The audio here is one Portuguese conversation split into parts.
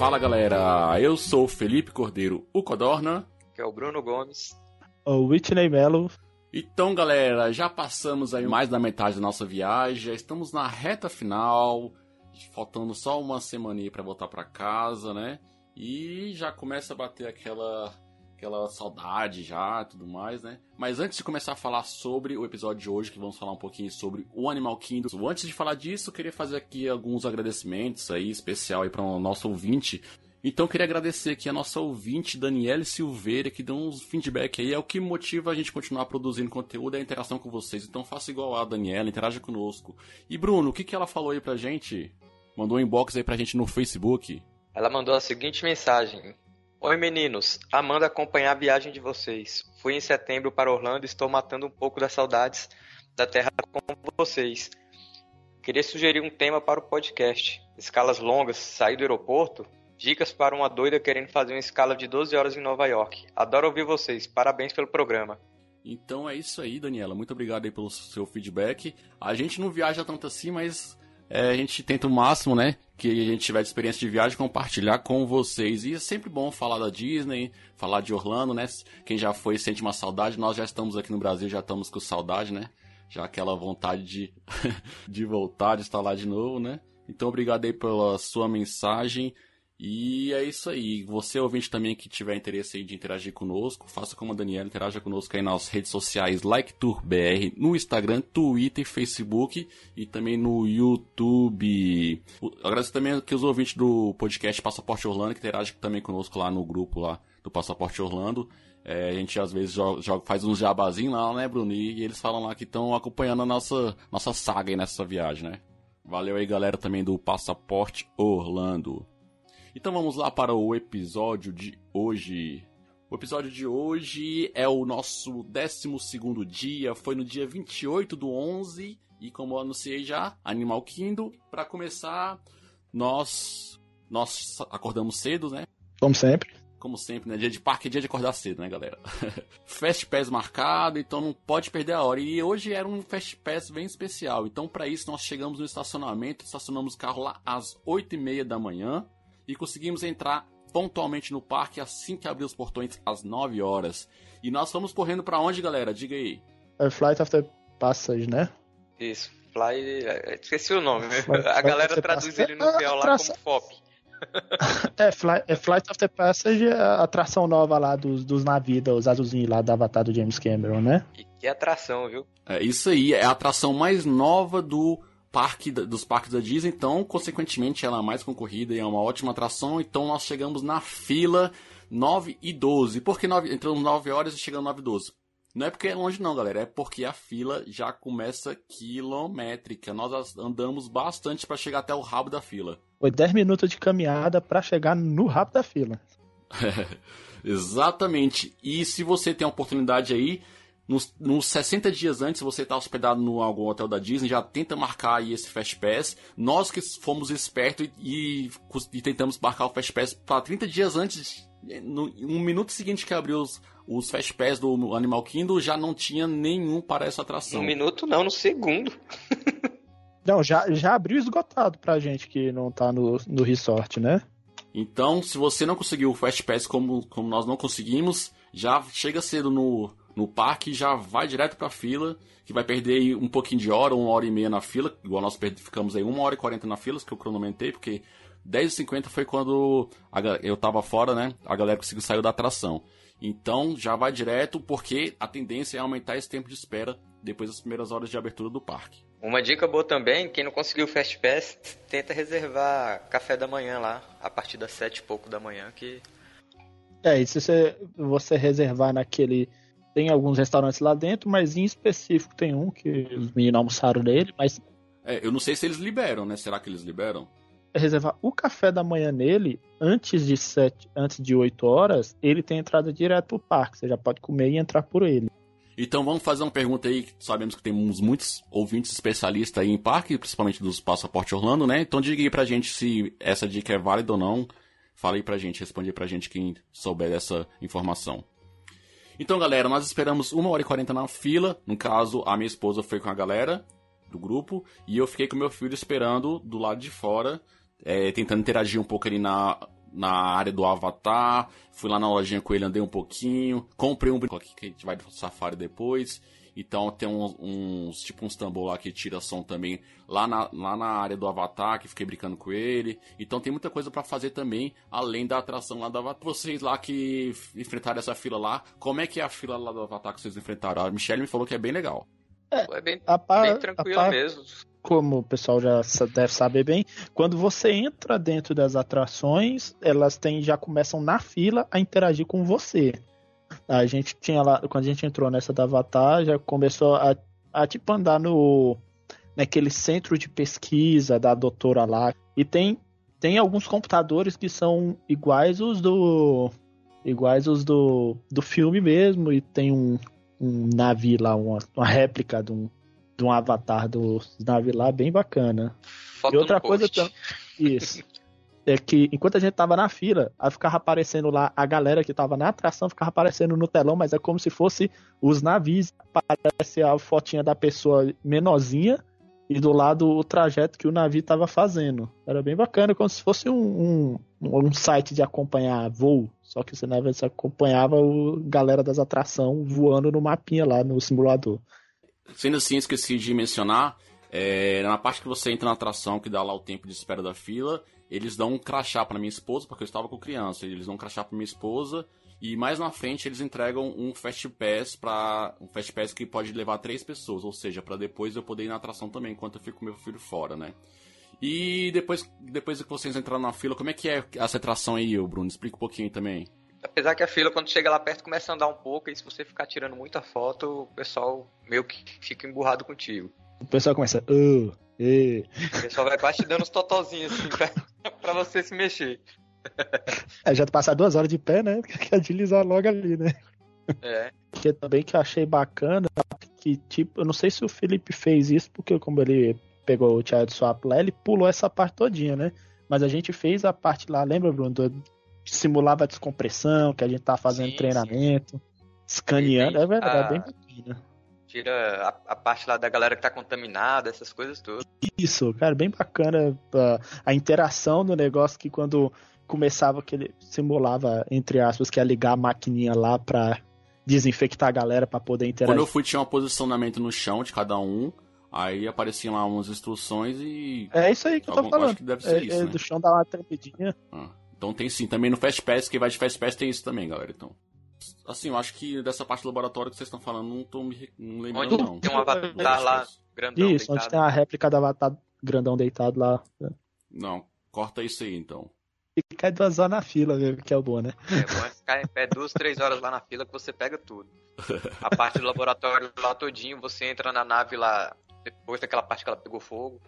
Fala galera, eu sou o Felipe Cordeiro, o Codorna. Que é o Bruno Gomes. O Whitney Mello. Então galera, já passamos aí mais da metade da nossa viagem, já estamos na reta final, faltando só uma semana para voltar para casa, né? E já começa a bater aquela aquela saudade já tudo mais, né? Mas antes de começar a falar sobre o episódio de hoje, que vamos falar um pouquinho sobre o Animal Kingdom, antes de falar disso, eu queria fazer aqui alguns agradecimentos aí, especial aí para o nosso ouvinte. Então queria agradecer aqui a nossa ouvinte Daniele Silveira, que deu uns feedback aí, é o que motiva a gente continuar produzindo conteúdo, é a interação com vocês. Então faça igual a Daniela, interaja conosco. E Bruno, o que, que ela falou aí pra gente? Mandou um inbox aí pra gente no Facebook. Ela mandou a seguinte mensagem: Oi meninos, amando acompanhar a viagem de vocês. Fui em setembro para Orlando e estou matando um pouco das saudades da terra com vocês. Queria sugerir um tema para o podcast. Escalas longas, sair do aeroporto? Dicas para uma doida querendo fazer uma escala de 12 horas em Nova York. Adoro ouvir vocês. Parabéns pelo programa. Então é isso aí, Daniela. Muito obrigado aí pelo seu feedback. A gente não viaja tanto assim, mas é, a gente tenta o máximo, né? Que a gente tiver de experiência de viagem, compartilhar com vocês. E é sempre bom falar da Disney, falar de Orlando, né? Quem já foi sente uma saudade. Nós já estamos aqui no Brasil, já estamos com saudade, né? Já aquela vontade de, de voltar, de estar lá de novo, né? Então, obrigado aí pela sua mensagem. E é isso aí. Você, ouvinte também que tiver interesse aí de interagir conosco, faça como a Daniela, interaja conosco aí nas redes sociais LikeTourBR, no Instagram, Twitter, Facebook e também no YouTube. Agradeço também que os ouvintes do podcast Passaporte Orlando, que interagem também conosco lá no grupo lá do Passaporte Orlando. É, a gente às vezes joga, joga, faz uns jabazinhos lá, né, Bruno? E, e eles falam lá que estão acompanhando a nossa, nossa saga aí nessa viagem, né? Valeu aí, galera, também do Passaporte Orlando. Então vamos lá para o episódio de hoje. O episódio de hoje é o nosso 12 dia, foi no dia 28 do 11, e como eu anunciei já, Animal Kingdom. Para começar, nós nós acordamos cedo, né? Como sempre. Como sempre, né? Dia de parque é dia de acordar cedo, né, galera? Fast Pass marcado, então não pode perder a hora. E hoje era um Fast Pass bem especial. Então, para isso, nós chegamos no estacionamento, estacionamos o carro lá às 8h30 da manhã e conseguimos entrar pontualmente no parque assim que abriu os portões às 9 horas. E nós fomos correndo para onde, galera? Diga aí. É Flight of the Passage, né? Isso, Fly. Esqueci o nome, né? Flight, A galera traduz ele no PL lá como FOP. é, Fly, é, Flight of the Passage é a atração nova lá dos, dos navios, os azulzinhos lá da Avatar do James Cameron, né? E que atração, viu? É isso aí, é a atração mais nova do parque dos parques da Disney, então, consequentemente, ela é mais concorrida e é uma ótima atração. Então, nós chegamos na fila 9 e 12. Por que 9, entramos 9 horas e chegamos 9 e 12? Não é porque é longe, não, galera. É porque a fila já começa quilométrica. Nós andamos bastante para chegar até o rabo da fila. Foi 10 minutos de caminhada para chegar no rabo da fila. Exatamente. E se você tem a oportunidade aí, nos, nos 60 dias antes, você está hospedado no algum hotel da Disney, já tenta marcar aí esse Fast Pass. Nós que fomos espertos e, e tentamos marcar o Fast Pass para 30 dias antes, no um minuto seguinte que abriu os, os Fast Pass do Animal Kingdom, já não tinha nenhum para essa atração. No minuto não, no segundo. não, já, já abriu esgotado pra gente que não tá no, no resort, né? Então, se você não conseguiu o Fast Pass como, como nós não conseguimos, já chega cedo no, no parque já vai direto pra fila, que vai perder um pouquinho de hora, uma hora e meia na fila, igual nós ficamos aí uma hora e quarenta na fila, que eu cronometrei, porque 10h50 foi quando a, eu tava fora, né? A galera conseguiu sair da atração. Então já vai direto, porque a tendência é aumentar esse tempo de espera depois das primeiras horas de abertura do parque. Uma dica boa também, quem não conseguiu o Fast Pass, tenta reservar café da manhã lá, a partir das sete e pouco da manhã, que... É, e se você, você reservar naquele tem alguns restaurantes lá dentro, mas em específico tem um que os meninos almoçaram nele, mas. É, eu não sei se eles liberam, né? Será que eles liberam? Reservar o café da manhã nele, antes de sete, antes de 8 horas, ele tem entrada direto pro parque. Você já pode comer e entrar por ele. Então vamos fazer uma pergunta aí, sabemos que temos muitos ouvintes especialistas aí em parque, principalmente dos Passaporte Orlando, né? Então diga aí pra gente se essa dica é válida ou não. Fala aí pra gente, responde aí pra gente quem souber dessa informação. Então, galera, nós esperamos uma hora e quarenta na fila. No caso, a minha esposa foi com a galera do grupo e eu fiquei com meu filho esperando do lado de fora, é, tentando interagir um pouco ali na, na área do Avatar, fui lá na lojinha com ele, andei um pouquinho, comprei um brinquedo que a gente vai do safari depois. Então tem uns, uns, tipo uns tambor lá que tira som também lá na, lá na área do Avatar, que fiquei brincando com ele. Então tem muita coisa para fazer também, além da atração lá do Avatar. Vocês lá que enfrentaram essa fila lá, como é que é a fila lá do Avatar que vocês enfrentaram? A Michelle me falou que é bem legal. É, é bem, par, bem tranquilo mesmo. Como o pessoal já deve saber bem, quando você entra dentro das atrações, elas têm, já começam na fila a interagir com você. A gente tinha lá, quando a gente entrou nessa da Avatar, já começou a, a tipo andar no naquele centro de pesquisa da doutora lá. E tem tem alguns computadores que são iguais os do iguais os do, do filme mesmo e tem um, um navio lá, uma, uma réplica de um, de um avatar do navio lá bem bacana. Foto e outra coisa também. Isso. é que enquanto a gente tava na fila, aí ficava aparecendo lá a galera que tava na atração, ficava aparecendo no telão, mas é como se fosse os navios. Aparece a fotinha da pessoa menorzinha e do lado o trajeto que o navio tava fazendo. Era bem bacana, como se fosse um, um, um site de acompanhar voo. Só que você, né, você acompanhava o galera das atrações voando no mapinha lá no simulador. Sendo assim, esqueci de mencionar, é, na parte que você entra na atração, que dá lá o tempo de espera da fila, eles dão um crachá para minha esposa, porque eu estava com criança. Eles dão um crachá para minha esposa. E mais na frente eles entregam um Fast Pass para um Fast Pass que pode levar três pessoas, ou seja, para depois eu poder ir na atração também, enquanto eu fico com meu filho fora, né? E depois, depois que vocês entraram na fila, como é que é essa atração aí, Bruno? Explica um pouquinho também. Apesar que a fila, quando chega lá perto, começa a andar um pouco, e se você ficar tirando muita foto, o pessoal meio que fica emburrado contigo. O pessoal começa. Uh, e... O pessoal vai quase te dando uns totozinhos assim pra, pra você se mexer. É, já passar duas horas de pé, né? Quer deslizar logo ali, né? É. Porque também que eu achei bacana, que tipo, eu não sei se o Felipe fez isso, porque como ele pegou o Child Swap lá, ele pulou essa parte todinha, né? Mas a gente fez a parte lá, lembra, Bruno? Do, simulava a descompressão, que a gente tá fazendo sim, treinamento, sim. escaneando, é verdade, a... bem bacana tira a, a, parte lá da galera que tá contaminada, essas coisas todas. Isso, cara, bem bacana a, a interação do negócio que quando começava que ele simulava, entre aspas, que ia ligar a maquininha lá pra desinfectar a galera para poder interagir. Quando eu fui, tinha um posicionamento no chão de cada um. Aí apareciam lá umas instruções e. É isso aí que eu tô falando. Acho que deve ser é, isso. É, né? Do chão dá uma tremidinha. Ah, então tem sim. Também no Fast Pass, quem vai de Fast Pass tem isso também, galera. Então. Assim, eu acho que dessa parte do laboratório que vocês estão falando, não tô me não lembrando, onde não. Tem um avatar lá, grandão Isso, deitado. onde tem a réplica do avatar grandão deitado lá. Não, corta isso aí, então. E cai duas horas na fila, que é o bom, né? É bom é ficar em pé duas, três horas lá na fila que você pega tudo. A parte do laboratório lá todinho, você entra na nave lá, depois daquela parte que ela pegou fogo.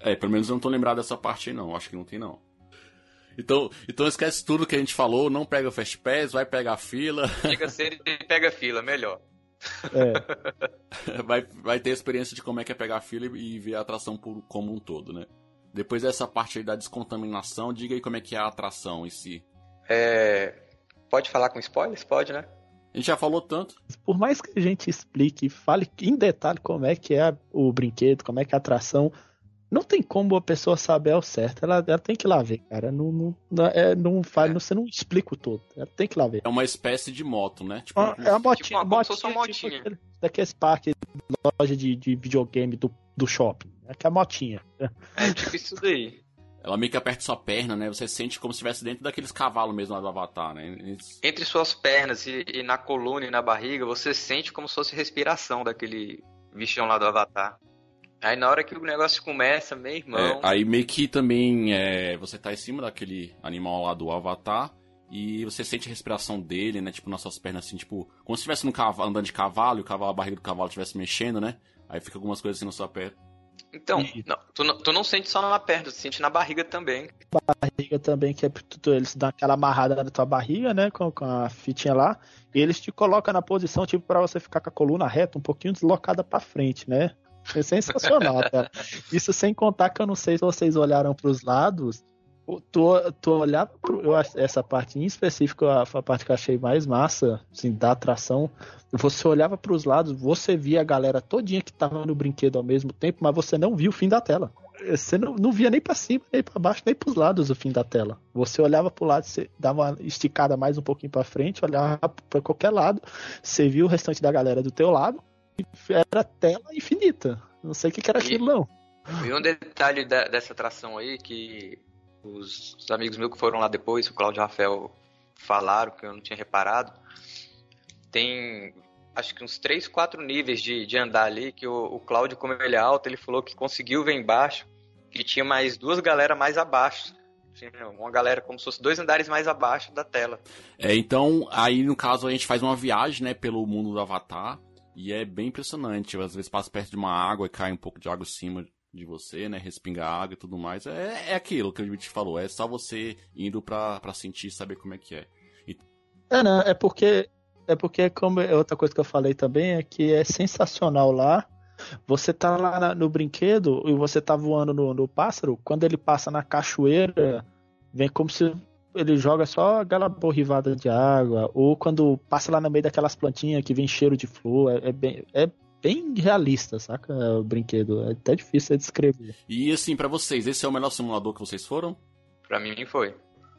É, pelo menos eu não tô lembrado dessa parte aí não, acho que não tem não. Então, então esquece tudo que a gente falou, não pega o Fast Pass, vai pegar a fila. Chega cedo e pega a fila, melhor. É. vai, vai ter a experiência de como é que é pegar a fila e, ver a atração por, como um todo, né? Depois dessa parte aí da descontaminação, diga aí como é que é a atração em si. É... Pode falar com spoilers? Pode, né? A gente já falou tanto. Por mais que a gente explique, fale em detalhe como é que é o brinquedo, como é que é a atração, não tem como a pessoa saber ao certo. Ela, ela tem que ir lá ver, cara. Não, não, não, é, não faz, é. você não explica o todo. Ela tem que ir lá ver. É uma espécie de moto, né? Tipo, uma, é uma motinha. Tipo uma, motinha, uma motinha. Tipo, daqueles parques, loja de, de videogame do, do shopping. É que é a motinha. É tipo isso daí. Ela meio que aperta sua perna, né? Você sente como se estivesse dentro daqueles cavalos mesmo lá do Avatar, né? Eles... Entre suas pernas e, e, na coluna e na barriga, você sente como se fosse respiração daquele bichão lá do Avatar. Aí na hora que o negócio começa, meu irmão. É, aí meio que também é, você tá em cima daquele animal lá do Avatar e você sente a respiração dele, né? Tipo, nas suas pernas, assim, tipo, como se estivesse andando de cavalo e o cavalo, a barriga do cavalo estivesse mexendo, né? Aí fica algumas coisas assim na sua perna. Então, não, tu, não, tu não sente só na perna, tu sente na barriga também. Barriga também, que é tu, eles dão aquela amarrada na tua barriga, né? Com, com a fitinha lá. E eles te colocam na posição, tipo, para você ficar com a coluna reta, um pouquinho deslocada para frente, né? É sensacional, cara. Isso sem contar que eu não sei se vocês olharam para os lados. Tu, tu olhava pro, eu essa parte em específico, a, a, parte que eu achei mais massa, assim, da atração. Você olhava para os lados, você via a galera todinha que tava no brinquedo ao mesmo tempo, mas você não viu o fim da tela. você não, não via nem para cima, nem para baixo, nem para os lados o fim da tela. Você olhava para o lado, você dava uma esticada mais um pouquinho para frente, olhava para qualquer lado, você via o restante da galera do teu lado, era tela infinita. Não sei o que, que era aquilo, não. E um detalhe da, dessa atração aí que os, os, amigos meus que foram lá depois, o Claudio e o Rafael, falaram que eu não tinha reparado. Tem acho que uns 3, 4 níveis de, de andar ali, que o, o Cláudio, como ele é alto, ele falou que conseguiu ver embaixo, que tinha mais duas galera mais abaixo. Uma galera como se fosse dois andares mais abaixo da tela. É, então, aí no caso a gente faz uma viagem, né, pelo mundo do Avatar, e é bem impressionante. Às vezes passa perto de uma água e cai um pouco de água em cima de você, né, respinga água e tudo mais. É, é aquilo que a gente falou, é só você indo pra, pra sentir saber como é que é. E... É, não, é porque é porque, como é outra coisa que eu falei também, é que é sensacional lá. Você tá lá no brinquedo e você tá voando no, no, pássaro, quando ele passa na cachoeira, vem como se ele joga só aquela borrivada de água, ou quando passa lá no meio daquelas plantinhas que vem cheiro de flor, é, é bem, é bem realista, saca? O brinquedo. É até difícil de descrever. E assim, para vocês, esse é o melhor simulador que vocês foram? Para mim foi.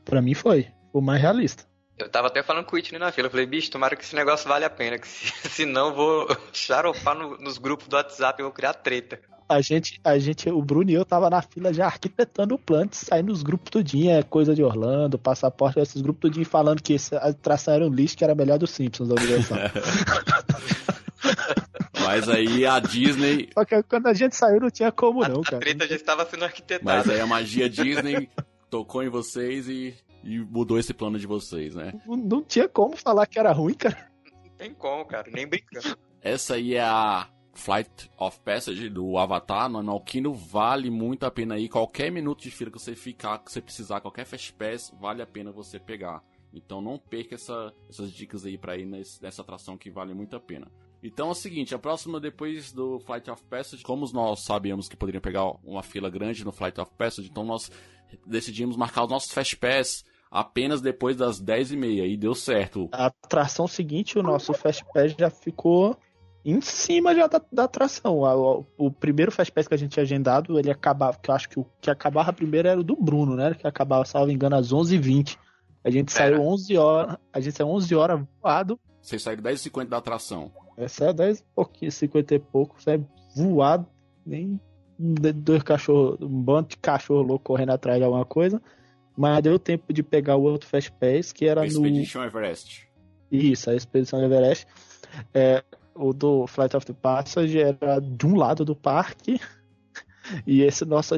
Para mim foi. O mais realista. Eu tava até falando com o Whitney na fila. Eu falei, bicho, tomara que esse negócio vale a pena. Que se, se não, vou xaropar no, nos grupos do WhatsApp e vou criar treta. A gente, a gente, o Bruno e eu tava na fila já arquitetando o plano sair nos grupos tudinho, é coisa de Orlando, passaporte, esses grupos tudinho falando que a atração era um lixo que era melhor dos Simpsons da Universal. Mas aí a Disney. Só que quando a gente saiu não tinha como, não, a, cara. A treta já estava sendo arquitetada. Mas aí a magia Disney tocou em vocês e e mudou esse plano de vocês, né? Não, não tinha como falar que era ruim, cara. Não tem como, cara, nem brincando. Essa aí é a Flight of Passage do Avatar no Nalquino vale muito a pena ir. Qualquer minuto de fila que você ficar, que você precisar, qualquer Fast Pass, vale a pena você pegar. Então não perca essa, essas dicas aí para ir nesse, nessa atração que vale muito a pena. Então é o seguinte, a próxima depois do Flight of Passage, como nós sabíamos que poderiam pegar uma fila grande no Flight of Passage, então nós decidimos marcar os nossos Fast Pass apenas depois das 10h30 e deu certo. A atração seguinte, o nosso Fast Pass já ficou em cima já da, da atração. O, o, primeiro Fast Pass que a gente tinha agendado, ele acabava, que eu acho que o que acabava primeiro era o do Bruno, né? Que acabava, salvo engano, às 11h20. A gente saiu 11 horas, a gente saiu 11 horas voado. Vocês saíram 10h50 da atração. É 10 e pouquinho, 50 e pouco, sai voado, nem dois cachorros, um bando de cachorro louco correndo atrás de alguma coisa. Mas deu tempo de pegar o outro Fast Pass, que era Expedition no... Everest. Isso, a Expedição Everest. É, o do Flight of the Passage era de um lado do parque. E esse nosso,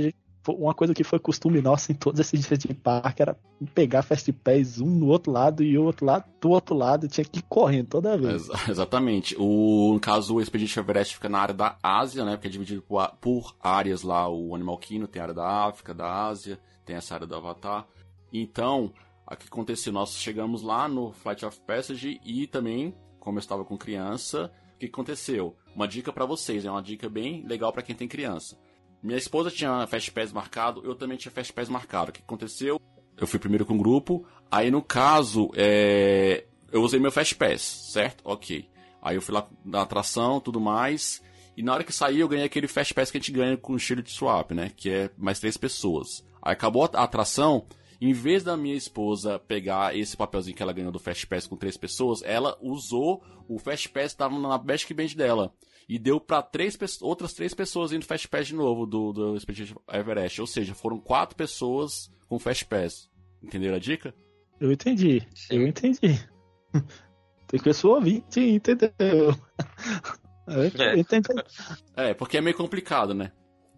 uma coisa que foi costume nosso em todos esses dias de parque era pegar Fast Pass um no outro lado e o outro lado do outro lado. Tinha que ir correndo toda vez. Ex exatamente. O, no caso, o Expedition Everest fica na área da Ásia, né? Porque é dividido por, por áreas lá. O Animal Kingdom tem a área da África, da Ásia tem essa área do Avatar. Então, o que aconteceu? Nós chegamos lá no Flight of Passage e também, como eu estava com criança, que aconteceu? Uma dica para vocês, é uma dica bem legal para quem tem criança. Minha esposa tinha Fast Pass marcado, eu também tinha Fast Pass marcado. O que aconteceu? Eu fui primeiro com o grupo, aí no caso, é... eu usei meu Fast Pass, certo? Ok. Aí eu fui lá na atração, tudo mais, e na hora que saí eu ganhei aquele Fast Pass que a gente ganha com o Shield Swap, né? Que é mais três pessoas. Aí acabou a atração, em vez da minha esposa pegar esse papelzinho que ela ganhou do Fast Pass com três pessoas, ela usou o Fast Pass que estava na Band dela. E deu para três outras três pessoas indo Fast Pass de novo do, do Expedition Everest. Ou seja, foram quatro pessoas com Fast Pass. Entenderam a dica? Eu entendi. Sim. Eu entendi. Tem pessoa ouvinte, entendeu? É. é, porque é meio complicado, né?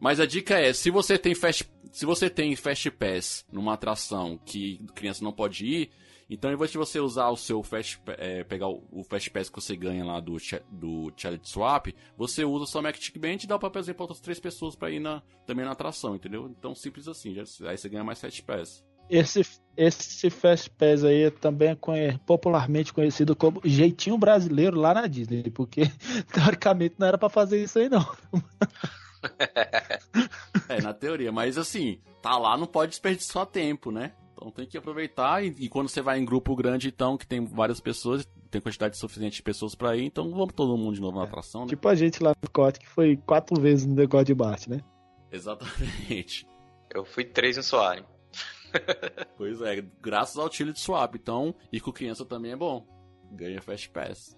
Mas a dica é, se você tem Fast se você tem Fast Pass numa atração que criança não pode ir, então em vez de você usar o seu Fast é, pegar o, Fast Pass que você ganha lá do, do Swap, você usa só Magic Band e dá o papelzinho para outras três pessoas para ir na, também na atração, entendeu? Então simples assim, já, aí você ganha mais Fast Pass. Esse, esse Fast Pass aí também é popularmente conhecido como jeitinho brasileiro lá na Disney, porque teoricamente não era para fazer isso aí não. é, na teoria, mas assim, tá lá, não pode desperdiçar tempo, né? Então tem que aproveitar e, e, quando você vai em grupo grande, então, que tem várias pessoas, tem quantidade suficiente de pessoas para ir, então vamos todo mundo de novo na é, atração, né? Tipo a gente lá no Corte, que foi quatro vezes no negócio de Bart, né? Exatamente. Eu fui três no Soaring. pois é, graças ao Utility Swap. Então, ir com criança também é bom. Ganha Fast Pass.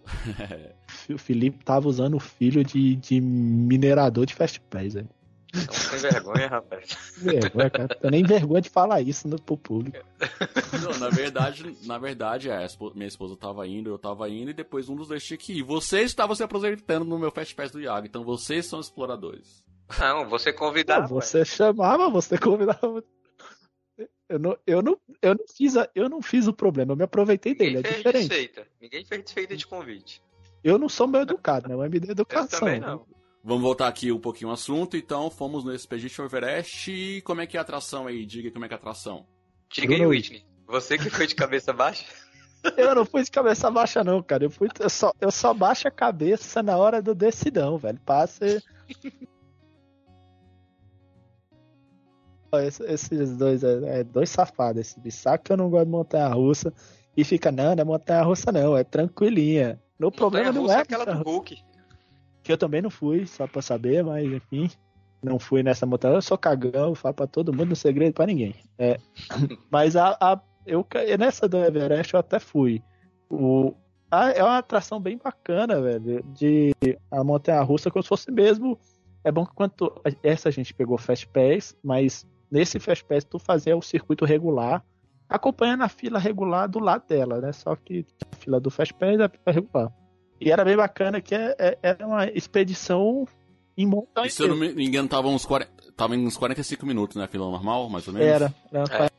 o Felipe tava usando o filho de, de minerador de Fast Pass, velho. Não sem vergonha, rapaz. Vergonha, cara. Tô nem vergonha de falar isso no, pro público. Não, na verdade, na verdade, é, minha esposa tava indo, eu tava indo, e depois um dos dois tinha que ir. Vocês estavam se apresentando no meu Fast Pass do Iago, então vocês são exploradores. Não, você convidava. você chamava, você convidava. Eu não, eu, não, eu, não fiz a, eu não fiz o problema, eu me aproveitei Ninguém dele, é diferente. Desfeita. Ninguém fez desfeita de convite. Eu não sou meu educado, né? Eu me dei educação. Eu também não. Vamos voltar aqui um pouquinho ao assunto, então fomos no Expedition Everest e como é que é a atração aí? Diga como é que é a atração. Diga aí, Whitney. Você que foi de cabeça baixa? Eu não fui de cabeça baixa, não, cara. Eu, fui, eu, só, eu só baixo a cabeça na hora do decidão, velho. Passa. Esses dois é, é, dois safados. Esse saco que eu não gosto de montanha russa. E fica, não, não é montanha russa, não, é tranquilinha. No problema não é. aquela do Hulk. Que eu também não fui, só pra saber, mas enfim. Não fui nessa montanha. Eu sou cagão, falo pra todo mundo, no segredo pra ninguém. É, mas a, a, eu, nessa do Everest eu até fui. O, a, é uma atração bem bacana, velho. De a montanha russa, como se fosse mesmo. É bom que quanto. Essa a gente pegou Fast Pass, mas nesse Fast Pass tu fazia o circuito regular, acompanhando a fila regular do lado dela, né? Só que a fila do Fast Pass é a fila regular. E era bem bacana que é, é, era uma expedição em montanha. se eu não me engano, tava uns, 40, tava uns 45 minutos, né? Fila normal, mais ou menos? Era, era é. 40,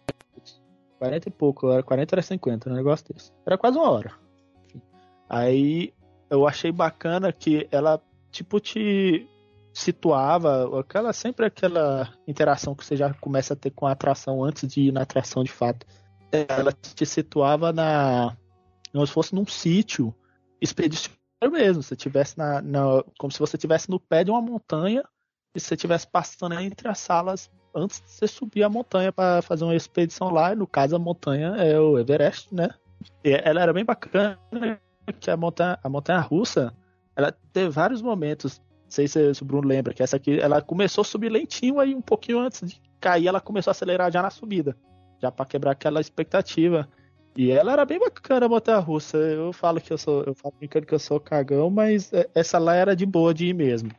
40 e pouco, era 40 era 50, um negócio desse. Era quase uma hora. Aí eu achei bacana que ela, tipo, te situava, aquela sempre aquela interação que você já começa a ter com a atração antes de ir na atração de fato. Ela te situava na como se fosse num sítio expedicionário mesmo, se tivesse na, na como se você estivesse no pé de uma montanha e você estivesse passando entre as salas antes de você subir a montanha para fazer uma expedição lá. E no caso a montanha é o Everest, né? E ela era bem bacana que a montanha, a montanha russa, ela teve vários momentos sei se, se, o Bruno lembra, que essa aqui, ela começou a subir lentinho, aí um pouquinho antes de cair, ela começou a acelerar já na subida. Já para quebrar aquela expectativa. E ela era bem bacana a montanha russa. Eu falo que eu sou. Eu falo brincando que eu sou cagão, mas é, essa lá era de boa de ir mesmo.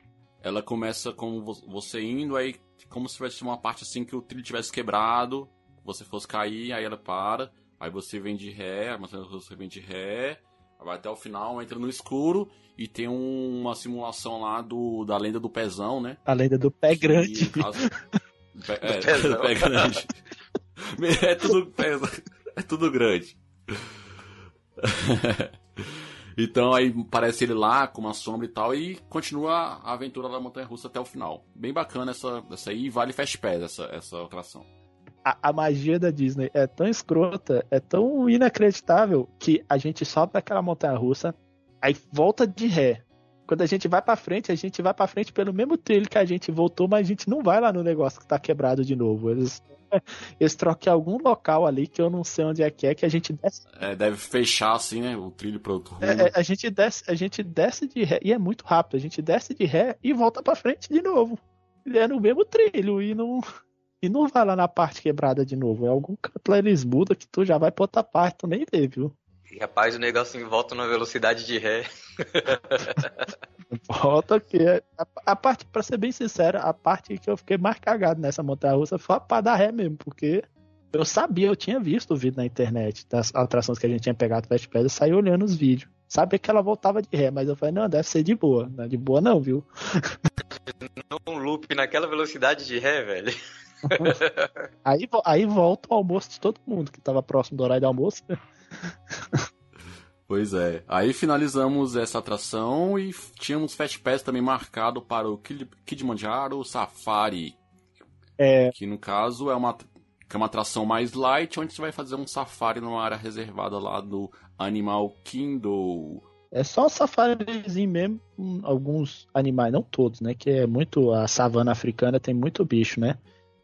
Ela começa com você indo, aí como se tivesse uma parte assim que o trilho tivesse quebrado, você fosse cair, aí ela para, aí você vem de ré, a montanha russa vem de ré, vai até o final, entra no escuro e tem um, uma simulação lá do, da lenda do pezão, né? A lenda do pé grande. Caso, pé, é, do pé grande. é tudo, é tudo grande. então aí parece ele lá com uma sombra e tal e continua a aventura da montanha russa até o final. Bem bacana essa, essa aí, vale Fast Pass essa, essa atração a, a, magia da Disney é tão escrota, é tão inacreditável que a gente sobe aquela montanha russa, aí volta de ré. Quando a gente vai para frente, a gente vai para frente pelo mesmo trilho que a gente voltou, mas a gente não vai lá no negócio que tá quebrado de novo. Eles, eles trocam algum local ali que eu não sei onde é que é que a gente desce. É, deve fechar assim, né? O trilho para outro rumo. É, é, a gente desce, a gente desce de ré e é muito rápido. A gente desce de ré e volta para frente de novo. É no mesmo trilho e não e não vai lá na parte quebrada de novo. É algum canto lá eles mudam que tu já vai pra outra parte, tu nem vê, viu? E rapaz, o negócio volta na velocidade de ré. volta que a, a, parte, pra ser bem sincero, a parte que eu fiquei mais cagado nessa montanha russa foi pra dar ré mesmo, porque eu sabia, eu tinha visto o vídeo na internet das atrações que a gente tinha pegado Fast Pass, eu saí olhando os vídeos. Sabia que ela voltava de ré, mas eu falei, não, deve ser de boa. Não é de boa não, viu? Um loop naquela velocidade de ré, velho. aí, aí volta o almoço de todo mundo que estava próximo do horário do almoço. Pois é. Aí finalizamos essa atração e tínhamos Fast Pass também marcado para o Kilimanjaro Safari. É. Que no caso é uma, que é uma atração mais light, onde você vai fazer um safari numa área reservada lá do Animal Kingdom. É só um safarizinho mesmo, alguns animais, não todos, né? Que é muito. A savana africana tem muito bicho, né?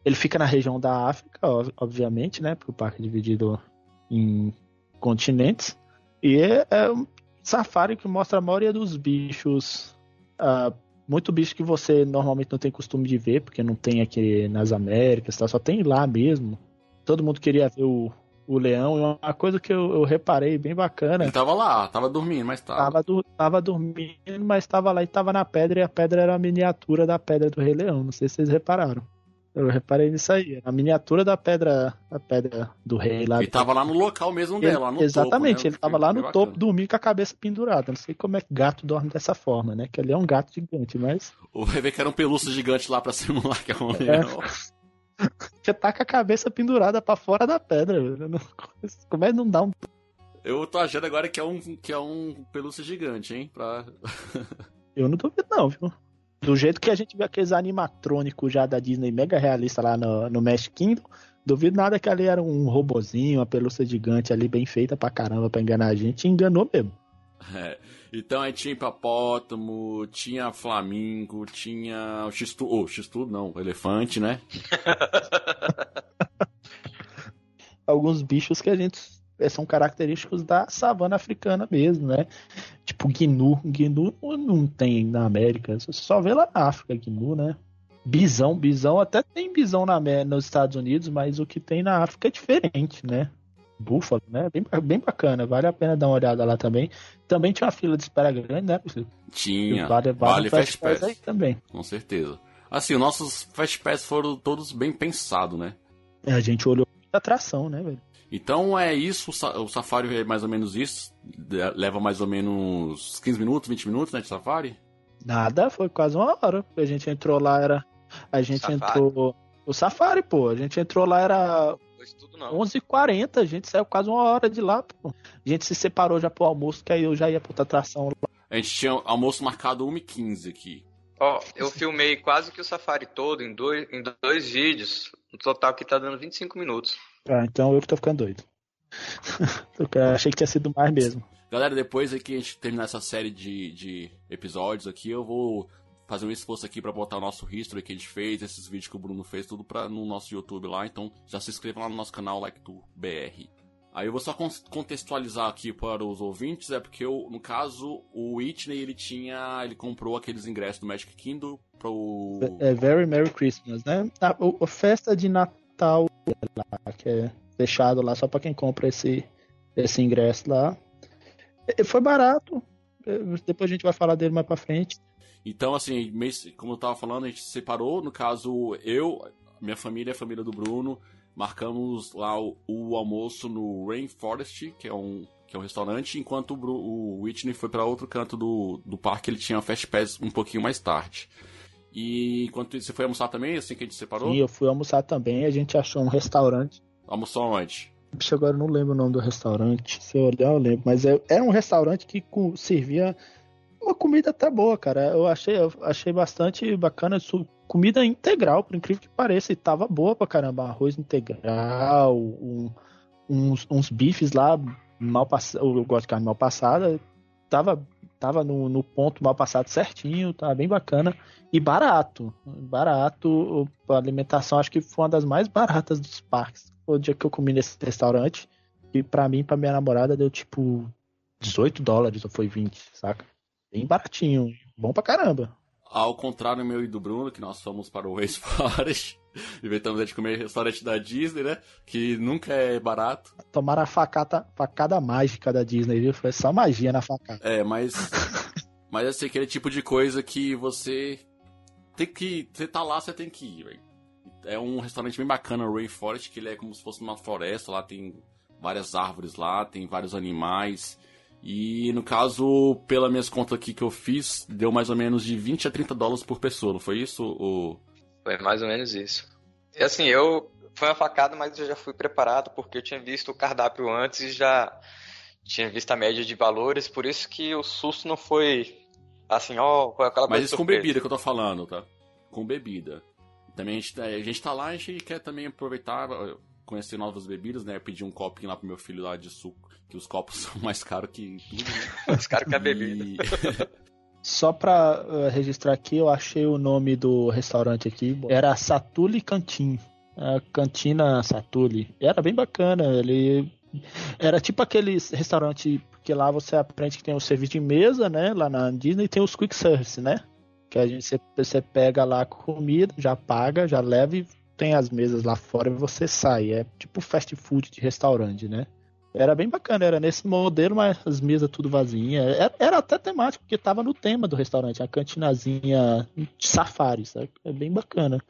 Ele fica na região da África, obviamente, né? Porque o parque é dividido em continentes. E é, é um safari que mostra a maioria dos bichos uh, muito bicho que você normalmente não tem costume de ver, porque não tem aqui nas Américas, tá? só tem lá mesmo. Todo mundo queria ver o, o leão, e uma coisa que eu, eu reparei bem bacana. Ele tava lá, tava dormindo, mas tava. Tava, do, tava dormindo, mas tava lá e tava na pedra, e a pedra era a miniatura da pedra do Rei Leão. Não sei se vocês repararam. Eu reparei nisso aí. A miniatura da pedra, da pedra do rei lá. Ele tava lá no local mesmo ele, dela, lá no Exatamente, topo, né? ele tava lá no topo, dormindo com a cabeça pendurada. Não sei como é que gato dorme dessa forma, né? Que ele é um gato gigante, mas. Ou vai ver que era um pelúcio gigante lá pra simular que é um É. leão. Você tá com a cabeça pendurada pra fora da pedra, velho. Como é que não dá um. Eu tô achando agora que é um, que é um pelúcio gigante, hein? Pra... Eu não duvido, não, viu? Do jeito que a gente vê aqueles animatrônicos já da Disney mega realista lá no, no Magic Kingdom, duvido nada que ali era um robozinho, uma pelúcia gigante ali, bem feita pra caramba pra enganar a gente. E enganou mesmo. É. Então aí tinha hipopótamo, tinha flamingo, tinha o x-tudo, oh, x-tudo não, elefante, né? alguns bichos que a gente são característicos da savana africana mesmo, né? Tipo gnu, gnu não tem na América, você só vê lá na África gnu, né? Bisão, bisão até tem bisão na, nos Estados Unidos, mas o que tem na África é diferente, né? Búfalo, né? Bem, bem bacana, vale a pena dar uma olhada lá também. Também tinha uma fila de espera grande, né? Tinha. vale, Vale Fast Fast Pass Pass. aí também. Com certeza. Assim, os nossos Fast Pass foram todos bem pensados, né? É, A gente olhou muita atração, né, velho? Então é isso, o sa- o Safari é mais ou menos isso. Leva mais ou menos 15 minutos, 20 minutos, né, de Safari? Nada, foi quase uma hora. A gente entrou lá, era. A gente Safari? entrou. O Safari, pô. A gente entrou lá, era tudo não. 11h40. A gente saiu quase uma hora de lá, pô. A gente se separou já pro almoço, que aí eu já ia pra outra atração lá. A gente tinha almoço marcado 1h15 aqui. Ó, eu filmei quase que o safari todo em dois, em dois vídeos. No total que tá dando 25 minutos. Ah, então eu que tô ficando doido. Eu achei que tinha sido mais mesmo. Galera, depois que a gente terminar essa série de, de episódios aqui, eu vou fazer um esforço aqui pra botar o nosso history que a gente fez, esses vídeos que o Bruno fez, tudo pra, no nosso YouTube lá. Então já se inscreva lá no nosso canal LikeTuBR. Aí eu vou só con- contextualizar aqui para os ouvintes, é porque eu, no caso, o Whitney, ele tinha, ele comprou aqueles ingressos do Magic Kingdom pro... É Very Merry Christmas, né? A, o- a festa de Natal lá, que é fechado lá só pra quem compra esse, esse ingresso lá. E- Foi barato. É, Depois a gente vai falar dele mais pra frente. Então, assim, como eu tava falando, a gente se separou. No caso, eu, minha família e a família do Bruno, marcamos lá o, o almoço no Rainforest, que é um, que é um restaurante, enquanto o, o Whitney foi para outro canto do, do parque, ele tinha Fast Pass um pouquinho mais tarde. E enquanto você foi almoçar também, assim que a gente separou? E eu fui almoçar também. A gente achou um restaurante. Almoçou onde? Agora eu não lembro o nome do restaurante. Se eu olhar, eu lembro. Mas é- era um restaurante que servia uma comida até boa, cara. Eu achei, eu achei bastante bacana. Comida integral, por incrível que pareça. E tava boa pra caramba. Arroz integral, um- uns, uns bifes lá mal passados. Eu gosto de carne mal passada. Tava, tava no, no ponto mal passado certinho. Tava bem bacana. E barato. Barato. A alimentação acho que foi uma das mais baratas dos parques. O dia que eu comi nesse restaurante. E pra mim, pra minha namorada, deu tipo 18 dólares ou foi 20, saca? Bem baratinho. Bom pra caramba. Ao contrário meu e do Bruno, que nós fomos para o Waze Forest, inventamos de comer restaurante da Disney, né? Que nunca é barato. Tomaram a facada, facada mágica da Disney, viu? Foi só magia na facada. É, mas. mas assim, aquele tipo de coisa que você. Tem que. Você tá lá, você tem que ir, velho. É um restaurante bem bacana, o Rainforest, que ele é como se fosse uma floresta, lá tem várias árvores lá, tem vários animais. E no caso, pelas minhas contas aqui que eu fiz, deu mais ou menos de 20 a 30 dólares por pessoa, não foi isso? O... Foi mais ou menos isso. E assim, eu. Foi uma facada, mas eu já fui preparado porque eu tinha visto o cardápio antes e já tinha visto a média de valores, por isso que o susto não foi assim, ó, foi aquela Mas isso com bebida que eu tô falando, tá? Com bebida. Também a gente, a gente tá lá, a gente quer também aproveitar, conhecer novas bebidas, né? Pedir um copinho lá pro meu filho lá de suco, que os copos são mais caros que tudo, né? Os caras querem bebida. E- Só pra eh, registrar aqui, eu achei o nome do restaurante aqui. Era Satuli Cantin. A cantina Satuli. Era bem bacana. Ele era tipo aqueles restaurante que lá você aprende que tem o serviço de mesa, né? Lá na Disney tem os quick service, né? Que a gente você pega lá a comida, já paga, já leva e tem as mesas lá fora e você sai. É tipo fast food de restaurante, né? Era bem bacana, era nesse modelo, mas as mesas tudo vazinha. Era, era até temático, porque tava no tema do restaurante, a cantinazinha de safari, sabe? É bem bacana.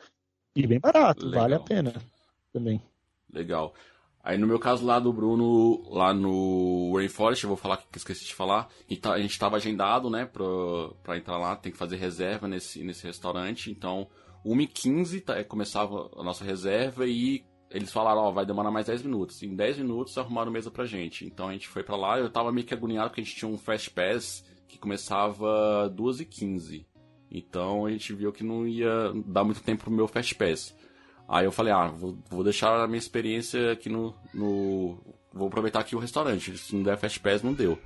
E bem barato, Legal. vale a pena também. Legal. Aí no meu caso lá do Bruno, lá no Rainforest, eu vou falar que esqueci de falar, tá, a gente estava agendado, né, pra, pra entrar lá, tem que fazer reserva nesse, nesse restaurante, então 1h15 tá, começava a nossa reserva e eles falaram, ó, vai demorar mais 10 minutos. Em 10 minutos arrumaram mesa pra gente. Então a gente foi para lá, eu tava meio que agoniado porque a gente tinha um Fast Pass que começava 2h15. Então a gente viu que não ia dar muito tempo pro meu Fast Pass. Aí eu falei, ah, vou, vou deixar a minha experiência aqui no, no, Vou aproveitar aqui o restaurante. Se não der Fast Pass, não deu.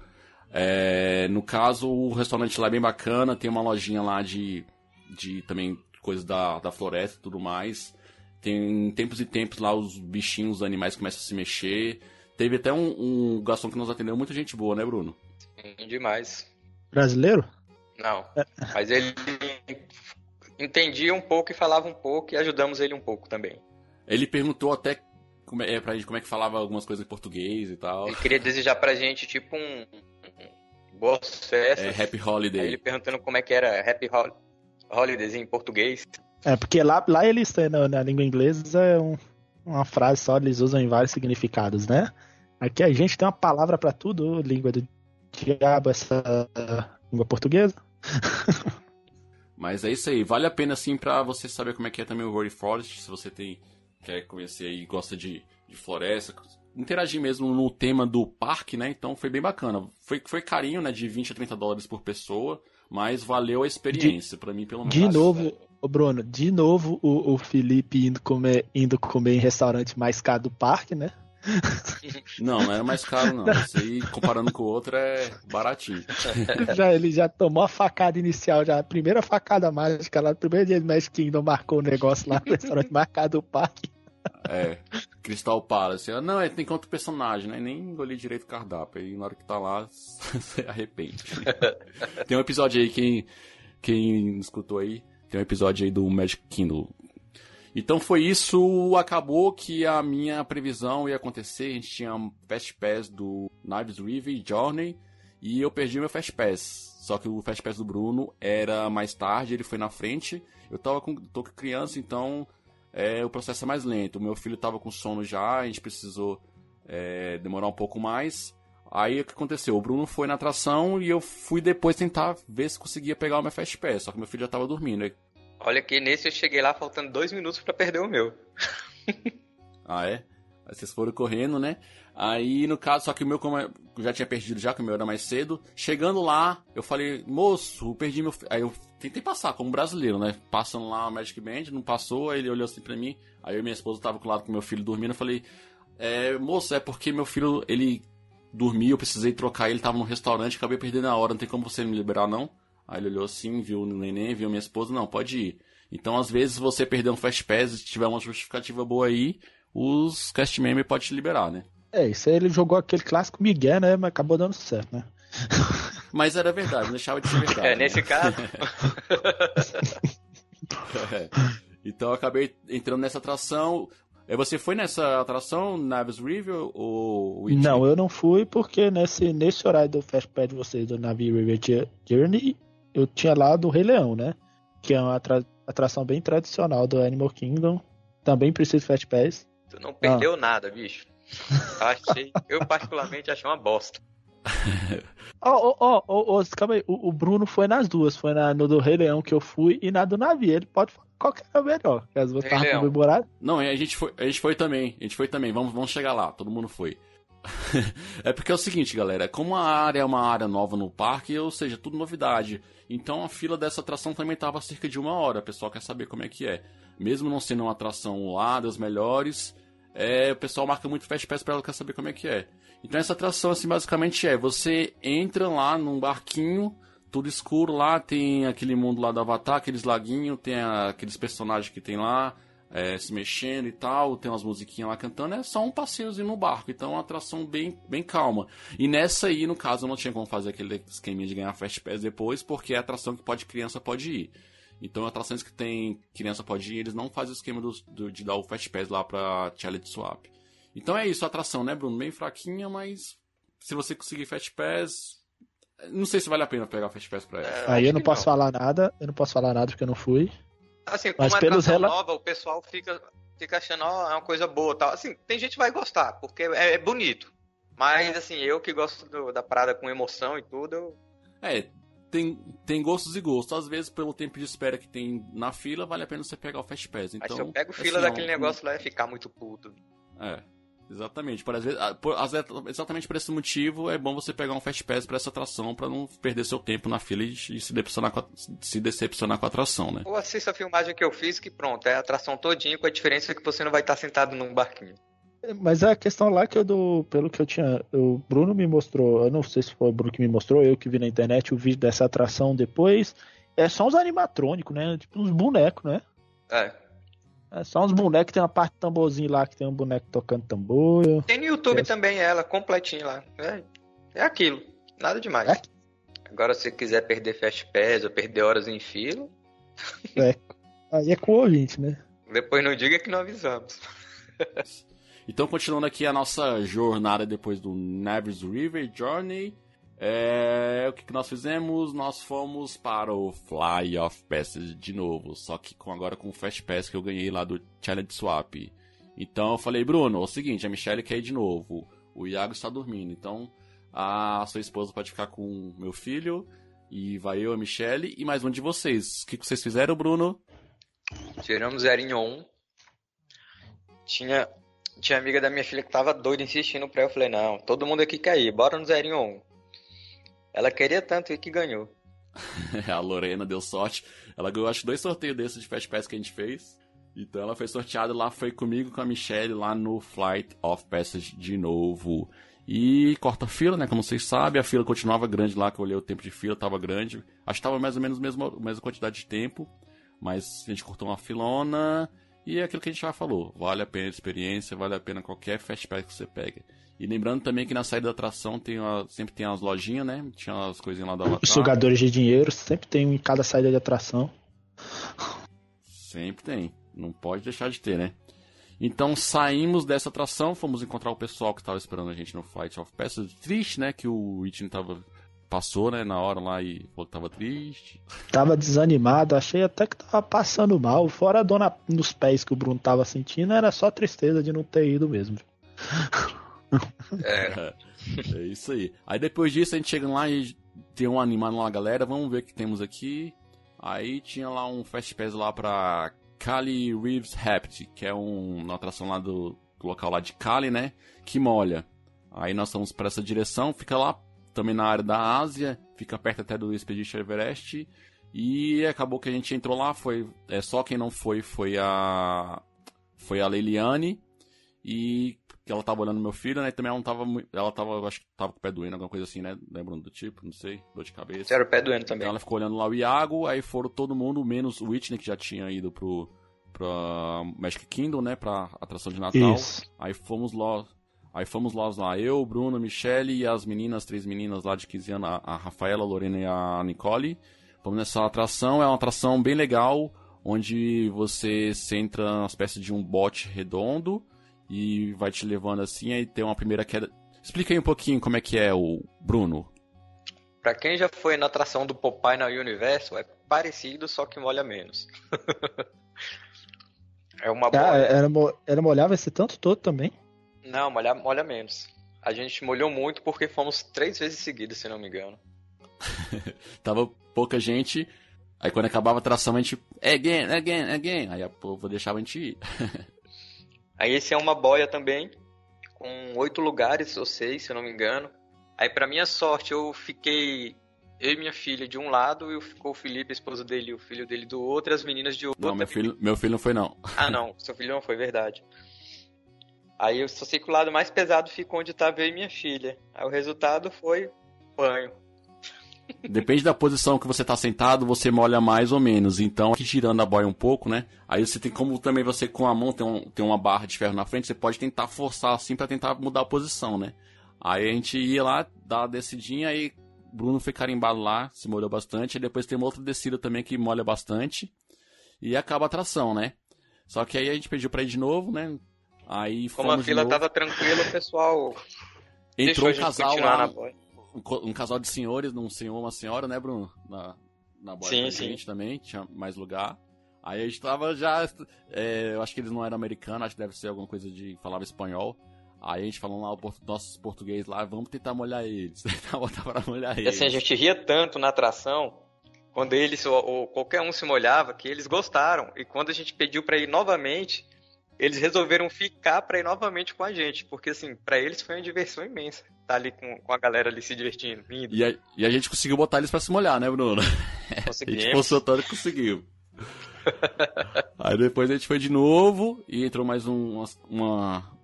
É, no caso, o restaurante lá é bem bacana, tem uma lojinha lá de, de também coisas da, da floresta e tudo mais. Tem tempos e tempos lá os bichinhos, os animais começam a se mexer. Teve até um, um garçom que nos atendeu, muita gente boa, né, Bruno? Sim, demais. Brasileiro? Não, mas ele entendia um pouco e falava um pouco e ajudamos ele um pouco também. Ele perguntou até como é, pra gente como é que falava algumas coisas em português e tal. Ele queria desejar pra gente, tipo, um. um boas festas. É, Happy Holiday. Aí ele perguntando como é que era Happy Hol Holidays em português. É, porque lá, lá eles têm, na, na língua inglesa, é um, uma frase só, eles usam em vários significados, né? Aqui a gente tem uma palavra para tudo, língua do diabo, essa língua portuguesa. Mas é isso aí, vale a pena assim para você saber como é que é também o Rory Forest, se você tem quer conhecer aí, gosta de, de floresta, interagir mesmo no tema do parque, né? Então foi bem bacana. Foi, foi carinho, né? De 20 a 30 dólares por pessoa, mas valeu a experiência, para mim, pelo menos. De novo, Ô Bruno, de novo o, o Felipe indo comer, indo comer em restaurante mais caro do parque, né? Não, não era mais caro, não. Isso aí, comparando com o outro, é baratinho. Já, ele já tomou a facada inicial, já a primeira facada mágica lá, no primeiro dia do Magic Kingdom marcou o um negócio lá no restaurante mais caro do parque. É, Crystal Palace. Não, é, tem outro personagem, né? Nem engoli direito o cardápio. Aí na hora que tá lá, você arrepende. Tem um episódio aí, quem, quem escutou aí, tem um episódio aí do Magic Kingdom então foi isso, acabou que a minha previsão ia acontecer, a gente tinha um Fast Pass do Knives River Journey e eu perdi meu Fast Pass. Só que o Fast Pass do Bruno era mais tarde, ele foi na frente. Eu tava com, tô com criança, então é, o processo é mais lento. O meu filho tava com sono já, a gente precisou é, demorar um pouco mais. Aí o que aconteceu? O Bruno foi na atração e eu fui depois tentar ver se conseguia pegar o meu Fast Pass. Só que meu filho já tava dormindo. Olha que nesse eu cheguei lá faltando dois minutos para perder o meu. ah, é? Aí vocês foram correndo, né? Aí, no caso, só que o meu, como eu já tinha perdido já, que o meu era mais cedo. Chegando lá, eu falei, moço, perdi meu... Aí eu tentei passar, como brasileiro, né? Passando lá o Magic Band, não passou, aí ele olhou assim pra mim. Aí eu e minha esposa tava com o lado com meu filho dormindo, eu falei, é, moço, é porque meu filho, ele dormiu, eu precisei trocar, ele tava no restaurante, acabei perdendo a hora, não tem como você me liberar, não? Aí ele olhou assim, viu o neném, viu minha esposa, não, pode ir. Então, às vezes, você perder um Fast Pass e tiver uma justificativa boa aí, os cast member pode te liberar, né? É, isso aí ele jogou aquele clássico Miguel, né? Mas acabou dando certo, né? Mas era verdade, não deixava de ser verdade. É, nesse né? caso. é. Então eu acabei entrando nessa atração. É, você foi nessa atração, Navis River ou Não, eu não fui porque nesse, nesse horário do Fast Pass de vocês, do Navi River Journey, eu tinha lá do Rei Leão, né? Que é uma atra atração bem tradicional do Animal Kingdom. Também precisa de Fast Pass. Tu não perdeu ah. nada, bicho. Achei, eu particularmente achei uma bosta. Ó, ó, ó, calma aí. O, o, Bruno foi nas duas. Foi na, no do Rei Leão que eu fui e na do navio. Ele pode falar qual que é melhor. Que as duas estavam comemoradas. Não, a gente, foi, a gente foi também. A gente foi também. Vamos, vamos chegar lá. Todo mundo foi. é porque é o seguinte, galera. Como a área é uma área nova no parque, ou seja, tudo novidade. Então a fila dessa atração também estava cerca de uma hora. O pessoal quer saber como é que é. Mesmo não sendo uma atração lá das melhores, é, o pessoal marca muito Fast Pass para ela quer saber como é que é. Então essa atração assim basicamente é, você entra lá num barquinho, tudo escuro lá, tem aquele mundo lá do Avatar, aqueles laguinhos, tem aqueles personagens que tem lá, é, se mexendo e tal, tem umas musiquinhas lá cantando, é só um passeiozinho no barco. Então é uma atração bem, bem calma. E nessa aí, no caso, eu não tinha como fazer aquele esqueminha de ganhar Fast Pass depois, porque é atração que pode criança pode ir. Então, atrações que tem criança pode ir, eles não fazem o esquema do, do, de dar o Fast Pass lá pra Challenge Swap. Então é isso, a atração, né, Bruno? Bem fraquinha, mas se você conseguir Fast Pass, não sei se vale a pena pegar Fast Pass pra ela. É, Aí eu não posso não. falar nada, eu não posso falar nada porque eu não fui. Assim, como Mas é pelos rela... nova, o pessoal fica, fica achando, ó, oh, é uma coisa boa tal. Assim, tem gente que vai gostar, porque é, é bonito. Mas, assim, eu que gosto do, da parada com emoção e tudo, eu... É, tem, tem gostos e gostos. Às vezes, pelo tempo de espera que tem na fila, vale a pena você pegar o Fast Pass. Então, Mas se eu pego fila assim, daquele negócio lá, é ficar muito puto. É. Exatamente. Por, às vezes, por, exatamente por esse motivo, é bom você pegar um Fast Pass para essa atração para não perder seu tempo na fila e, e se, decepcionar com a, se decepcionar com a atração, né? Ou assista a filmagem que eu fiz, que pronto, é a atração todinha, com a diferença que você não vai estar sentado num barquinho. Mas a questão lá que eu do, pelo que eu tinha, o Bruno me mostrou, eu não sei se foi o Bruno que me mostrou, eu que vi na internet o vídeo dessa atração depois, é só uns animatrônicos, né? Tipo uns bonecos, né? É. É só uns bonecos, tem uma parte de tamborzinho lá que tem um boneco tocando tambor. Tem no YouTube é. também ela, completinho lá. É, é aquilo, nada demais. É? Agora, se quiser perder Fast Pass ou perder horas em fila. É. Aí é com o ouvinte, né? Depois não diga que não avisamos. então, continuando aqui a nossa jornada depois do Nevis River Journey. É, o que, que nós fizemos? Nós fomos para o Fly of Passage de novo, só que com, agora com o Fast Pass que eu ganhei lá do Challenge Swap. Então eu falei, Bruno, é o seguinte, a Michelle quer ir de novo, o Iago está dormindo, então a sua esposa pode ficar com meu filho, e vai eu, a Michelle, e mais um de vocês. O que, que vocês fizeram, Bruno? Tiramos um. Tinha, tinha amiga da minha filha que tava doida insistindo pra eu. Eu falei, não, todo mundo aqui quer ir, bora no zerinho um. Ela queria tanto e que ganhou. a Lorena deu sorte. Ela ganhou acho dois sorteios desses de Fast Pass que a gente fez. Então ela foi sorteada lá, foi comigo com a Michelle lá no Flight of Passage de novo. E corta fila, né? Como vocês sabem, a fila continuava grande lá, que eu olhei o tempo de fila, tava grande. Acho que tava mais ou menos a mesma, mesma quantidade de tempo. Mas a gente cortou uma filona. E é aquilo que a gente já falou. Vale a pena a experiência, vale a pena qualquer Fast Pass que você pega. E lembrando também que na saída da atração tem uma, sempre tem as lojinhas, né? Tinha as coisinhas lá da Avatar. Os sugadores de dinheiro sempre tem em cada saída de atração. Sempre tem. Não pode deixar de ter, né? Então saímos dessa atração, fomos encontrar o pessoal que estava esperando a gente no Flight of Passage. Triste, né? Que o Itin tava. Passou, né, na hora lá e falou que tava triste. Tava desanimado, achei até que tava passando mal. Fora a dona nos pés que o Bruno tava sentindo, era só tristeza de não ter ido mesmo. É. é isso aí. Aí depois disso a gente chega lá e tem um animado lá, galera. Vamos ver o que temos aqui. Aí tinha lá um Fast Pass lá pra Cali Reeves Rapids, que é um, uma atração lá do, do, local lá de Cali, né? Que molha. Aí nós estamos para essa direção, fica lá também na área da Ásia, fica perto até do Expedition Everest. E acabou que a gente entrou lá, foi é só quem não foi foi a foi a Leiliane e que ela tava olhando meu filho, né? E também ela não tava Ela tava, acho que tava com o pé doendo, alguma coisa assim, né? Lembrando do tipo, não sei, dor de cabeça. Era o pé doendo também. Então ela ficou olhando lá o Iago, aí foram todo mundo, menos o Whitney, que já tinha ido pro. pra Magic Kingdom, né? Pra atração de Natal. Isso. Aí fomos lá. Aí fomos lá, lá, eu, Bruno, Michele e as meninas, três meninas lá de 15 anos, a, a Rafaela, a Lorena e a Nicole. Fomos nessa atração, é uma atração bem legal, onde você se entra numa espécie de um bote redondo e vai te levando assim, aí tem uma primeira queda. Explica aí um pouquinho como é que é o Bruno. Pra quem já foi na atração do Popeye na Universo, é parecido, só que molha menos. é uma ah, era, era molhava esse tanto todo também? Não, molha, molha menos. A gente molhou muito porque fomos três vezes seguidas, se não me engano. Tava pouca gente, aí quando acabava a atração a gente. Again, again, again. Aí a povo deixava a gente ir. Aí esse é uma boia também, com oito lugares ou seis, se eu não me engano. Aí para minha sorte eu fiquei eu e minha filha de um lado e ficou o Felipe, a esposa dele, e o filho dele do outro, e as meninas de outro. Não, meu filho, meu filho não foi não. Ah, não, seu filho não foi, verdade. Aí eu só sei que o lado mais pesado ficou onde estava eu e minha filha. Aí o resultado foi banho. Depende da posição que você tá sentado, você molha mais ou menos. Então, aqui girando a boia um pouco, né? Aí você tem como também você com a mão tem, um, tem uma barra de ferro na frente, você pode tentar forçar assim para tentar mudar a posição, né? Aí a gente ia lá, dar a descidinha, aí Bruno foi carimbado lá, se molhou bastante. Depois tem uma outra descida também que molha bastante. E acaba a tração, né? Só que aí a gente pediu pra ir de novo, né? Aí Como a fila tava tranquila, o pessoal. Entrou um casal lá. Um, um, casal de senhores, um senhor uma senhora, né, Bruno? Na, na boia sim, sim. gente também, tinha mais lugar. Aí a gente tava já. É, eu acho que eles não eram americanos, acho que deve ser alguma coisa de. falava espanhol. Aí a gente falando lá, nossos português lá, vamos tentar molhar eles. Tentar botar pra molhar eles. E assim, a gente ria tanto na atração, quando eles, ou, ou qualquer um se molhava, que eles gostaram. E quando a gente pediu pra ir novamente, eles resolveram ficar pra ir novamente com a gente. Porque assim, pra eles foi uma diversão imensa. Tá ali com, com a galera ali se divertindo, rindo. E a, e a gente conseguiu botar eles pra se molhar, né, Bruno? Conseguimos. a gente que conseguiu. Aí depois a gente foi de novo e entrou mais um, uma, uma,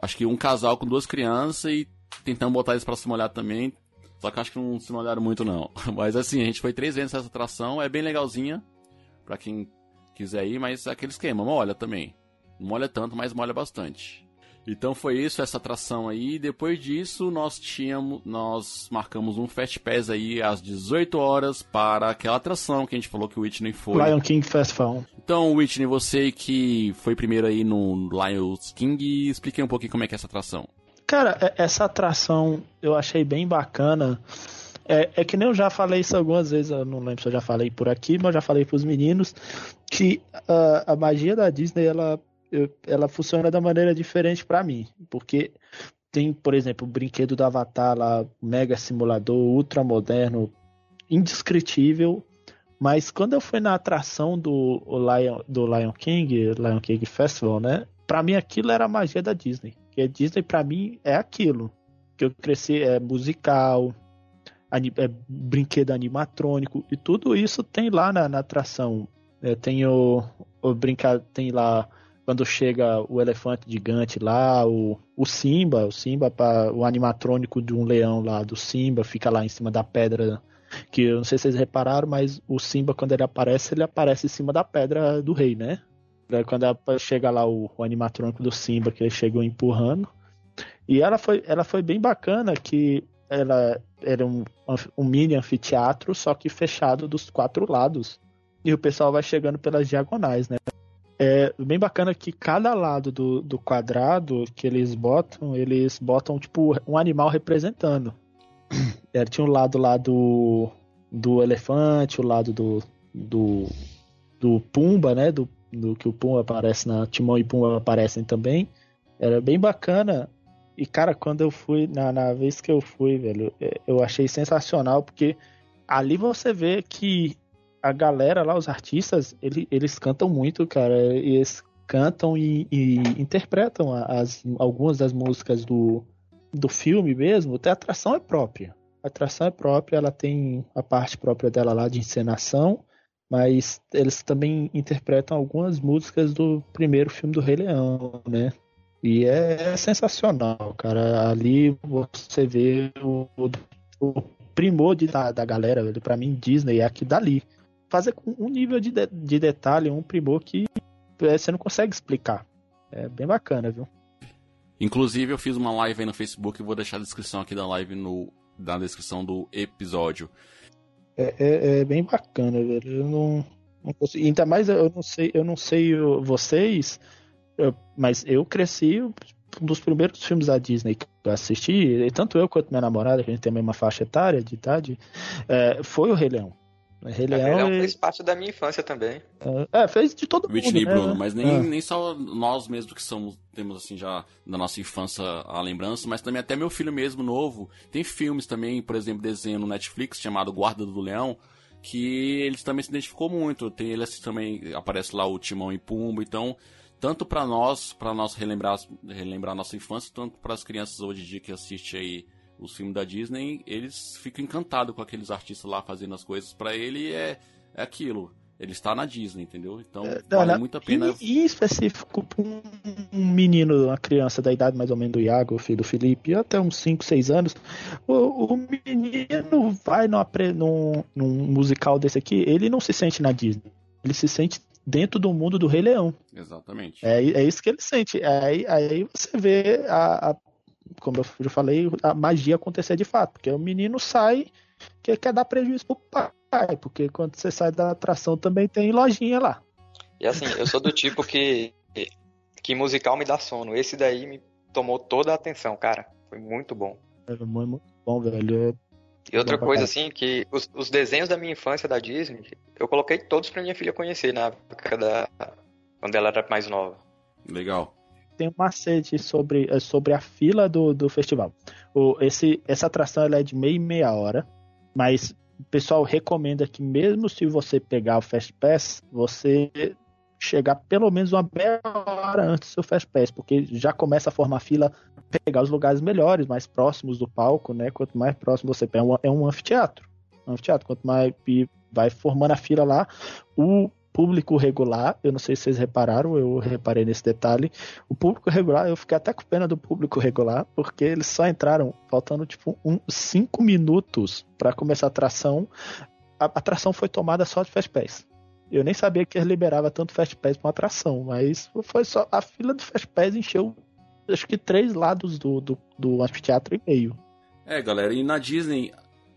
acho que um casal com duas crianças e tentando botar eles pra se molhar também. Só que acho que não se molharam muito, não. Mas assim, a gente foi três vezes nessa atração, é bem legalzinha. Pra quem quiser ir, mas é aquele esquema, molha também. Não molha tanto, mas molha bastante. Então foi isso, essa atração aí. Depois disso, nós tínhamos, nós marcamos um Fast Pass aí às 18 horas para aquela atração que a gente falou que o Whitney foi. Lion King Festival. Então, Whitney, você que foi primeiro aí no Lion King, explique um pouquinho como é que é essa atração. Cara, é, essa atração eu achei bem bacana. É, é, que nem eu já falei isso algumas vezes, eu não lembro se eu já falei por aqui, mas eu já falei para os meninos que uh, a magia da Disney ela ela funciona da maneira diferente para mim, porque tem, por exemplo, o brinquedo do Avatar lá, mega simulador, ultra moderno, indescritível, mas quando eu fui na atração do Lion, do Lion King, Lion King Festival, né? Para mim aquilo era a magia da Disney. Que a Disney para mim é aquilo que eu cresci é musical, é brinquedo animatrônico e tudo isso tem lá na, na atração. É, tem o, o brincar, tem lá quando chega o elefante gigante lá, o, o Simba, o Simba, o animatrônico de um leão lá do Simba, fica lá em cima da pedra. Que eu não sei se vocês repararam, mas o Simba, quando ele aparece, ele aparece em cima da pedra do rei, né? Quando chega lá o, o animatrônico do Simba, que ele chegou empurrando. E ela foi, ela foi bem bacana, que ela era um, um mini anfiteatro, só que fechado dos quatro lados. E o pessoal vai chegando pelas diagonais, né? É bem bacana que cada lado do, do quadrado que eles botam, eles botam tipo um animal representando. É, tinha o um lado lá do, do elefante, o lado do, do, do Pumba, né? Do, do que o Pumba aparece na. Timão e Pumba aparecem também. Era bem bacana. E, cara, quando eu fui, na, na vez que eu fui, velho, é, eu achei sensacional, porque ali você vê que a galera lá, os artistas, ele, eles cantam muito, cara. Eles cantam e, e interpretam as, algumas das músicas do, do filme mesmo. Até a atração é própria. A atração é própria, ela tem a parte própria dela lá de encenação, mas eles também interpretam algumas músicas do primeiro filme do Rei Leão, né? E é, é sensacional, cara. Ali você vê o, o primor de, da, da galera, para mim Disney é aqui dali fazer com um nível de, de, de detalhe, um primor que é, você não consegue explicar. É bem bacana, viu? Inclusive, eu fiz uma live aí no Facebook e vou deixar a descrição aqui da live no, na descrição do episódio. É, é, é bem bacana, velho. Eu não, não consigo, ainda mais eu não sei, eu não sei vocês, eu, mas eu cresci um dos primeiros filmes da Disney que eu assisti, tanto eu quanto minha namorada, que a gente tem a mesma faixa etária de idade, é, foi o Rei Leão. Rei Leão, fez parte da minha infância também. É, fez de todo mundo. Whitney né? Bruno, mas nem, é. nem só nós mesmos que somos, temos assim já da nossa infância a lembrança, mas também até meu filho mesmo novo. Tem filmes também, por exemplo, desenho no Netflix chamado Guarda do Leão, que ele também se identificou muito. Tem ele assim, também aparece lá o Timão e Pumbo, então tanto para nós, para nós relembrar relembrar nossa infância, tanto para as crianças hoje em dia que assistem aí os filmes da Disney, eles ficam encantados com aqueles artistas lá fazendo as coisas. para ele é, é aquilo. ele está na Disney, entendeu? Então é, vale não, muito a pena. E, em específico para um, menino, uma criança da idade mais ou menos do Iago, filho do Felipe, até uns 5, 6 anos, o, o menino vai num, num, num musical desse aqui, ele não se sente na Disney. Ele se sente dentro do mundo do Rei Leão. Exatamente. É, é isso que ele sente. Aí, aí você vê a, a, como eu já falei, a magia acontecer de fato. Porque o menino sai que quer dar prejuízo pro pai, porque quando você sai da atração também tem lojinha lá. E assim, eu sou do tipo que, que musical me dá sono. Esse daí me tomou toda a atenção, cara. Foi muito bom. É muito bom, velho. É e outra coisa, assim, que os, os, desenhos da minha infância da Disney, eu coloquei todos pra minha filha conhecer na época da. quando ela era mais nova. Legal. Tem um macete sobre, é, sobre a fila do, do festival. O, esse, essa atração ela é de meia e meia hora, mas o pessoal recomenda que mesmo se você pegar o Fast Pass, você chegar pelo menos uma meia hora antes do seu Fast Pass, porque já começa a formar fila pegar os lugares melhores, mais próximos do palco, né? Quanto mais próximo você pega, é um anfiteatro. Um anfiteatro. Quanto mais vai formando a fila lá, o público regular, eu não sei se vocês repararam, eu reparei nesse detalhe. O público regular, eu fiquei até com pena do público regular, porque eles só entraram faltando tipo um, cinco minutos para começar a atração. A atração foi tomada só de Fast Pass. Eu nem sabia que eles liberava tanto Fast Pass para uma atração, mas foi só a fila do Fast Pass encheu acho que três lados do, do, do anfiteatro e meio. É, galera, e na Disney,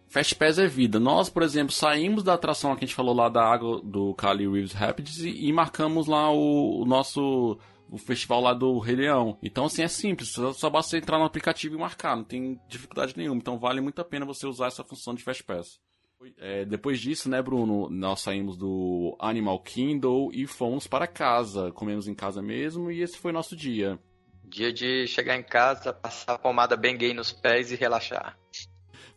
Fast Pass é vida. Nós, por exemplo, saímos da atração que a gente falou lá da água do Cali Reeves Rapids e, marcamos lá o, o, nosso o festival lá do Rei Leão. Então, assim, é simples. Só, só basta entrar no aplicativo e marcar. Não tem dificuldade nenhuma. Então, vale muito a pena você usar essa função de Fast Pass. É, depois disso, né, Bruno, nós saímos do Animal Kingdom e fomos para casa. Comemos em casa mesmo e esse foi nosso dia. Dia de chegar em casa, passar a pomada bem gay nos pés e relaxar.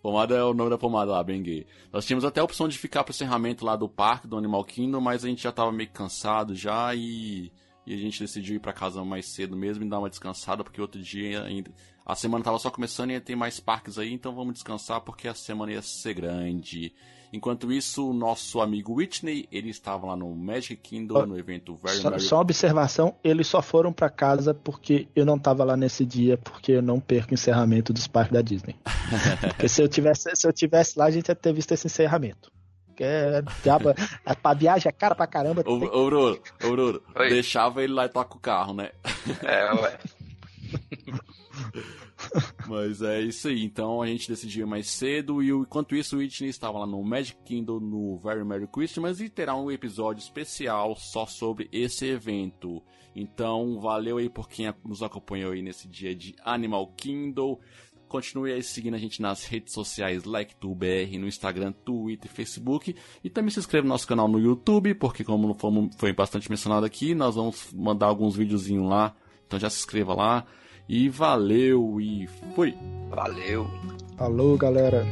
Pomada é o nome da pomada lá, bem gay. Nós tínhamos até a opção de ficar pro encerramento lá do parque do Animal Kingdom, mas a gente já tava meio cansado já e, e a gente decidiu ir para casa mais cedo mesmo e dar uma descansada, porque outro dia ainda. A semana tava só começando e ia ter mais parques aí, então vamos descansar porque a semana ia ser grande. Enquanto isso, o nosso amigo Whitney, ele estava lá no Magic Kingdom, no evento Very só, Só observação, eles só foram para casa porque eu não estava lá nesse dia, porque eu não perco o encerramento dos parques da Disney. porque se eu, tivesse, se eu tivesse lá, a gente ia ter visto esse encerramento. Que é, diabo, a viagem é cara pra caramba. Ô, ô Bruno, ô, Bruno deixava ele lá e toca o carro, né? É, ué. Mas é isso aí. Então a gente decidiu mais cedo. E enquanto isso, Whitney estava lá no Magic Kingdom no Very Merry Christmas e terá um episódio especial só sobre esse evento. Então valeu aí por quem nos acompanhou aí nesse dia de Animal Kingdom. Continue aí seguindo a gente nas redes sociais LikeTubeBR, no Instagram, Twitter, Facebook. E também se inscreva no nosso canal no YouTube, porque como foi bastante mencionado aqui, nós vamos mandar alguns videozinhos lá. Então já se inscreva lá. E valeu e fui. Valeu. Falou, galera.